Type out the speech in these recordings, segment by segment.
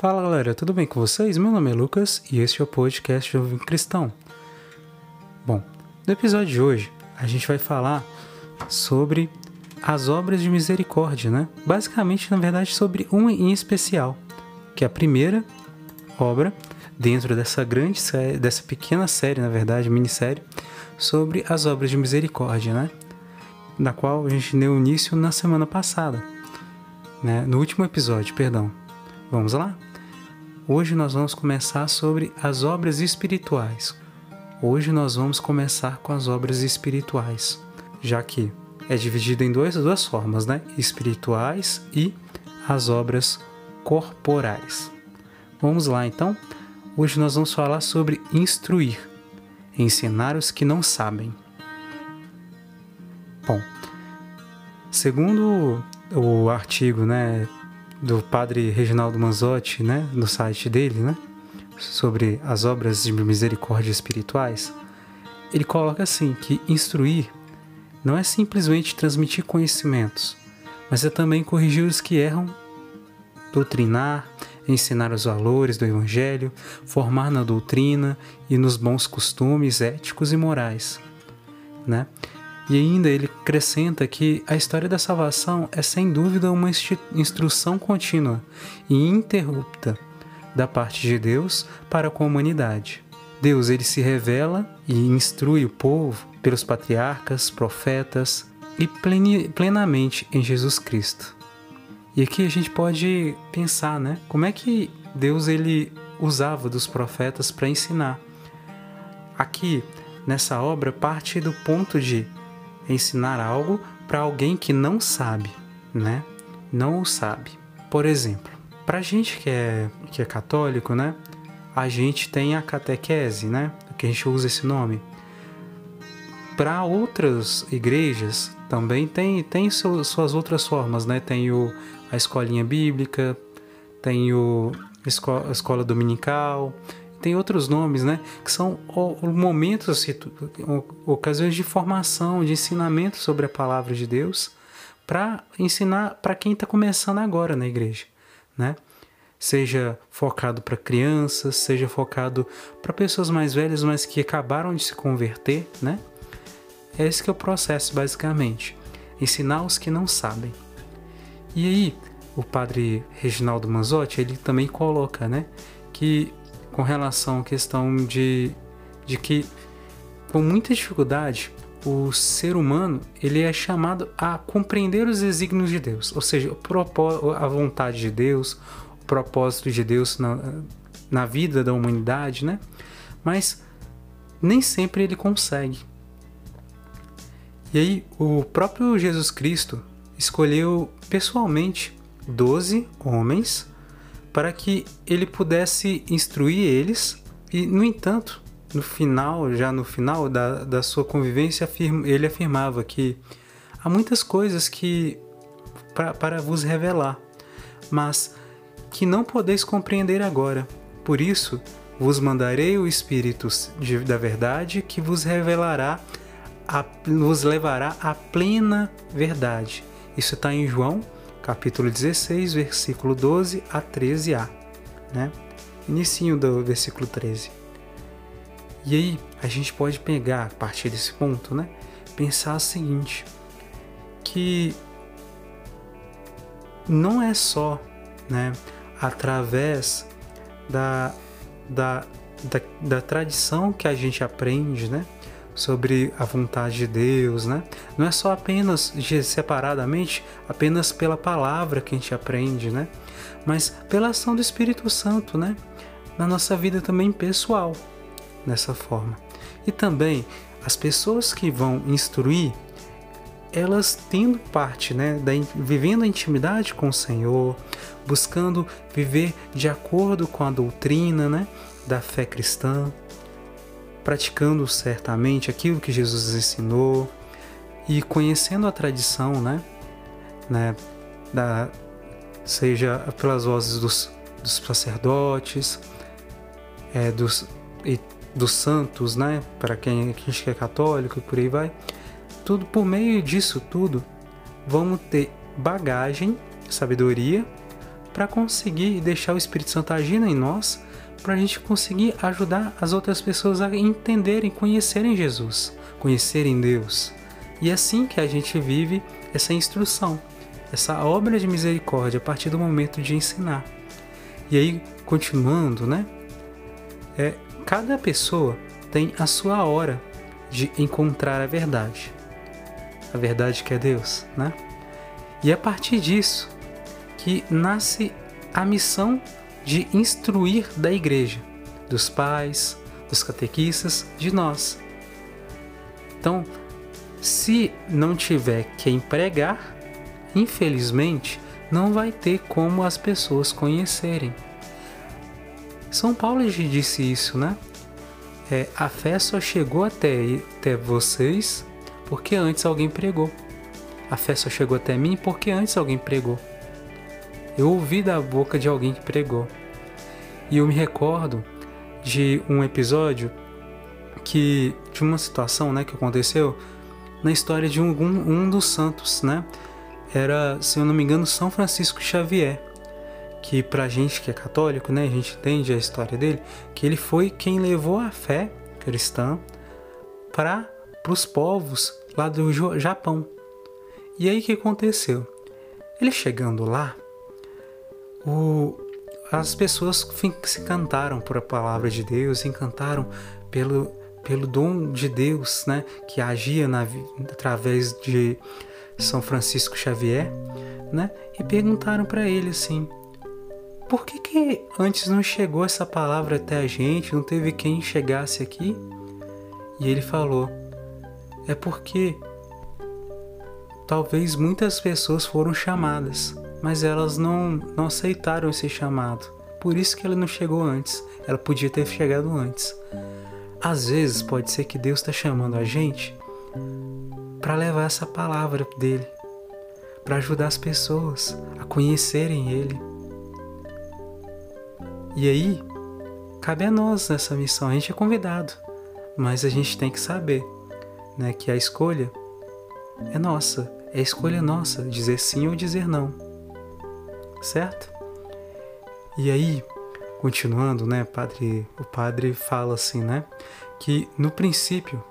Fala galera, tudo bem com vocês? Meu nome é Lucas e este é o podcast Jovem Cristão. Bom, no episódio de hoje a gente vai falar sobre as obras de misericórdia, né? Basicamente, na verdade, sobre uma em especial, que é a primeira obra dentro dessa grande série, dessa pequena série, na verdade, minissérie, sobre as obras de misericórdia, né? Na qual a gente deu início na semana passada, né? No último episódio, perdão. Vamos lá? Hoje nós vamos começar sobre as obras espirituais. Hoje nós vamos começar com as obras espirituais, já que é dividido em duas, duas formas, né? Espirituais e as obras corporais. Vamos lá então? Hoje nós vamos falar sobre instruir, ensinar os que não sabem. Bom, segundo o artigo, né, do padre Reginaldo Manzotti, né, no site dele, né, sobre as obras de misericórdia espirituais, ele coloca assim que instruir não é simplesmente transmitir conhecimentos, mas é também corrigir os que erram, doutrinar, ensinar os valores do evangelho, formar na doutrina e nos bons costumes éticos e morais, né? E ainda ele acrescenta que a história da salvação é sem dúvida uma instrução contínua e ininterrupta da parte de Deus para com a humanidade. Deus ele se revela e instrui o povo pelos patriarcas, profetas e plenamente em Jesus Cristo. E aqui a gente pode pensar, né? Como é que Deus ele usava dos profetas para ensinar? Aqui nessa obra parte do ponto de ensinar algo para alguém que não sabe, né? Não o sabe. Por exemplo, para a gente que é, que é católico, né? A gente tem a catequese, né? Que a gente usa esse nome. Para outras igrejas também tem, tem suas outras formas, né? Tem o, a escolinha bíblica, tem o, a escola dominical, tem outros nomes, né? Que são momentos, ocasiões de formação, de ensinamento sobre a palavra de Deus para ensinar para quem está começando agora na igreja, né? Seja focado para crianças, seja focado para pessoas mais velhas, mas que acabaram de se converter, né? É esse que é o processo, basicamente. Ensinar os que não sabem. E aí, o padre Reginaldo Manzotti, ele também coloca, né? Que com relação à questão de, de que, com muita dificuldade, o ser humano ele é chamado a compreender os desígnios de Deus, ou seja, a vontade de Deus, o propósito de Deus na, na vida da humanidade, né? Mas nem sempre ele consegue. E aí, o próprio Jesus Cristo escolheu pessoalmente 12 homens para que ele pudesse instruir eles. E, no entanto, no final, já no final da, da sua convivência, ele afirmava que há muitas coisas que pra, para vos revelar, mas que não podeis compreender agora. Por isso, vos mandarei o Espírito de, da verdade que vos revelará, a, vos levará à plena verdade. Isso está em João capítulo 16, versículo 12 a 13a, né? Inicinho do versículo 13. E aí, a gente pode pegar a partir desse ponto, né? Pensar o seguinte, que não é só, né, através da, da, da, da tradição que a gente aprende, né? Sobre a vontade de Deus, né? Não é só apenas separadamente, apenas pela palavra que a gente aprende, né? Mas pela ação do Espírito Santo, né? Na nossa vida também pessoal, dessa forma. E também as pessoas que vão instruir, elas tendo parte, né, da, vivendo a intimidade com o Senhor, buscando viver de acordo com a doutrina, né, da fé cristã, praticando certamente aquilo que Jesus ensinou e conhecendo a tradição, né, né da, seja pelas vozes dos, dos sacerdotes, é, dos, e dos santos, né, para quem, quem é católico e por aí vai, tudo por meio disso tudo, vamos ter bagagem, sabedoria para conseguir deixar o Espírito Santo agindo em nós, para a gente conseguir ajudar as outras pessoas a entenderem, conhecerem Jesus, conhecerem Deus. E é assim que a gente vive essa instrução, essa obra de misericórdia a partir do momento de ensinar. E aí, continuando, né? É, cada pessoa tem a sua hora de encontrar a verdade. A verdade que é Deus, né? E é a partir disso que nasce a missão de instruir da igreja, dos pais, dos catequistas, de nós. Então, se não tiver quem pregar, infelizmente não vai ter como as pessoas conhecerem. São Paulo já disse isso, né? É, a fé só chegou até, até vocês porque antes alguém pregou. A fé só chegou até mim porque antes alguém pregou. Eu ouvi da boca de alguém que pregou. E eu me recordo de um episódio que de uma situação, né, que aconteceu na história de um, um, dos santos, né? Era, se eu não me engano, São Francisco Xavier, que pra gente que é católico, né, a gente entende a história dele, que ele foi quem levou a fé cristã para os povos lá do Japão. E aí o que aconteceu? Ele chegando lá, o, as pessoas se encantaram por a palavra de Deus, se encantaram pelo, pelo dom de Deus, né, que agia na, através de São Francisco Xavier, né, e perguntaram para ele assim: por que, que antes não chegou essa palavra até a gente, não teve quem chegasse aqui? E ele falou: é porque talvez muitas pessoas foram chamadas, mas elas não, não aceitaram esse chamado. Por isso que ela não chegou antes. Ela podia ter chegado antes. Às vezes pode ser que Deus está chamando a gente para levar essa palavra dele, para ajudar as pessoas a conhecerem Ele. E aí, cabe a nós nessa missão. A gente é convidado, mas a gente tem que saber né, que a escolha é nossa. É a escolha nossa dizer sim ou dizer não. Certo? E aí, continuando, né, padre, o padre fala assim, né, que no princípio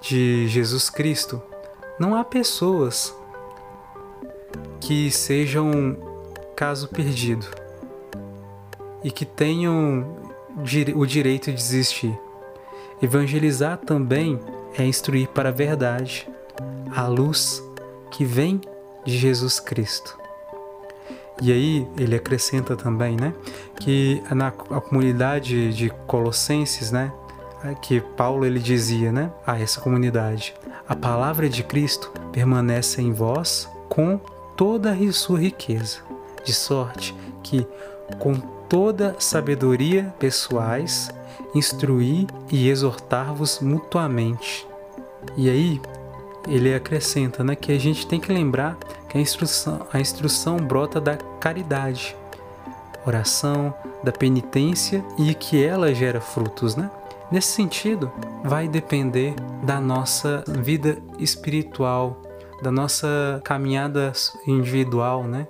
de Jesus Cristo não há pessoas que sejam caso perdido e que tenham o direito de existir. Evangelizar também é instruir para a verdade, a luz que vem de Jesus Cristo. E aí ele acrescenta também, né, que na comunidade de Colossenses, né, que Paulo ele dizia, né, a essa comunidade, a palavra de Cristo permanece em vós com toda a sua riqueza, de sorte que com toda sabedoria pessoais instruir e exortar-vos mutuamente. E aí ele acrescenta né, que a gente tem que lembrar que a instrução, a instrução brota da caridade, oração, da penitência e que ela gera frutos, né? Nesse sentido, vai depender da nossa vida espiritual, da nossa caminhada individual, né?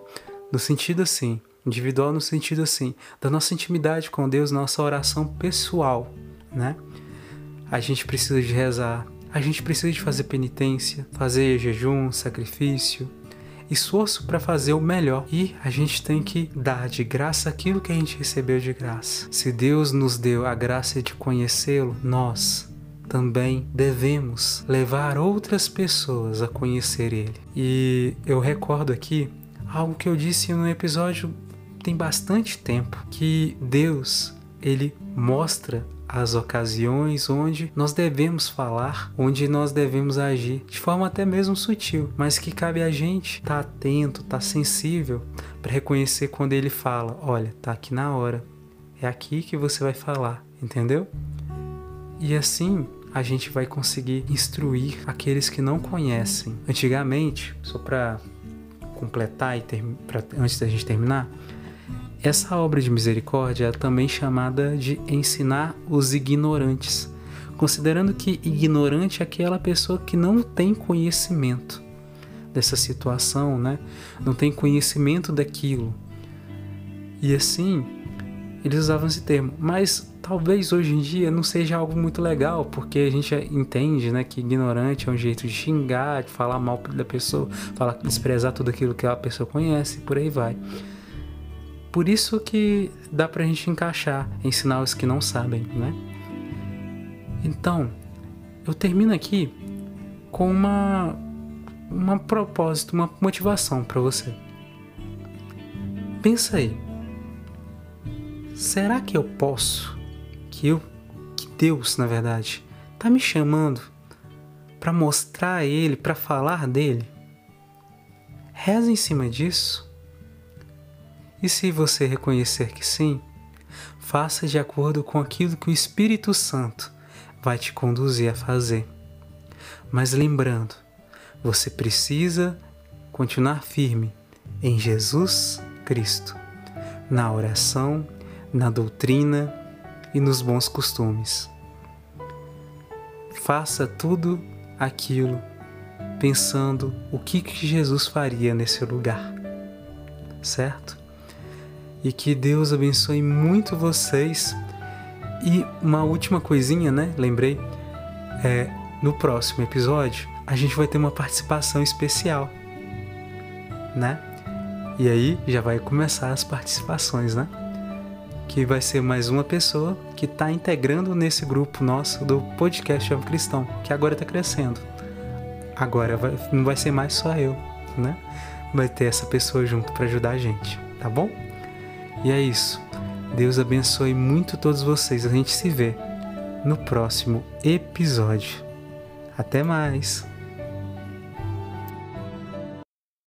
No sentido assim, individual no sentido assim, da nossa intimidade com Deus, nossa oração pessoal, né? A gente precisa de rezar, a gente precisa de fazer penitência, fazer jejum, sacrifício, esforço para fazer o melhor e a gente tem que dar de graça aquilo que a gente recebeu de graça. Se Deus nos deu a graça de conhecê-lo, nós também devemos levar outras pessoas a conhecer Ele. E eu recordo aqui algo que eu disse no episódio tem bastante tempo que Deus ele mostra as ocasiões onde nós devemos falar, onde nós devemos agir, de forma até mesmo sutil, mas que cabe a gente estar tá atento, estar tá sensível para reconhecer quando ele fala: olha, tá aqui na hora, é aqui que você vai falar, entendeu? E assim a gente vai conseguir instruir aqueles que não conhecem. Antigamente, só para completar e ter, pra, antes da gente terminar, essa obra de misericórdia é também chamada de ensinar os ignorantes, considerando que ignorante é aquela pessoa que não tem conhecimento dessa situação, né? não tem conhecimento daquilo E assim, eles usavam esse termo. Mas talvez hoje em dia não seja algo muito legal, porque a gente entende né, que ignorante é um jeito de xingar, de falar mal da pessoa, falar, desprezar tudo aquilo que a pessoa conhece, por aí vai. Por isso que dá pra gente encaixar, ensinar os que não sabem, né? Então, eu termino aqui com uma uma propósito, uma motivação para você. Pensa aí. Será que eu posso que eu que Deus, na verdade, tá me chamando para mostrar a ele, para falar dele? Reza em cima disso. E se você reconhecer que sim, faça de acordo com aquilo que o Espírito Santo vai te conduzir a fazer. Mas lembrando, você precisa continuar firme em Jesus Cristo, na oração, na doutrina e nos bons costumes. Faça tudo aquilo pensando o que, que Jesus faria nesse lugar, certo? E que Deus abençoe muito vocês. E uma última coisinha, né? Lembrei, é, no próximo episódio a gente vai ter uma participação especial, né? E aí já vai começar as participações, né? que vai ser mais uma pessoa que está integrando nesse grupo nosso do podcast Jovem Cristão, que agora está crescendo. Agora vai, não vai ser mais só eu, né? Vai ter essa pessoa junto para ajudar a gente, tá bom? E é isso. Deus abençoe muito todos vocês. A gente se vê no próximo episódio. Até mais!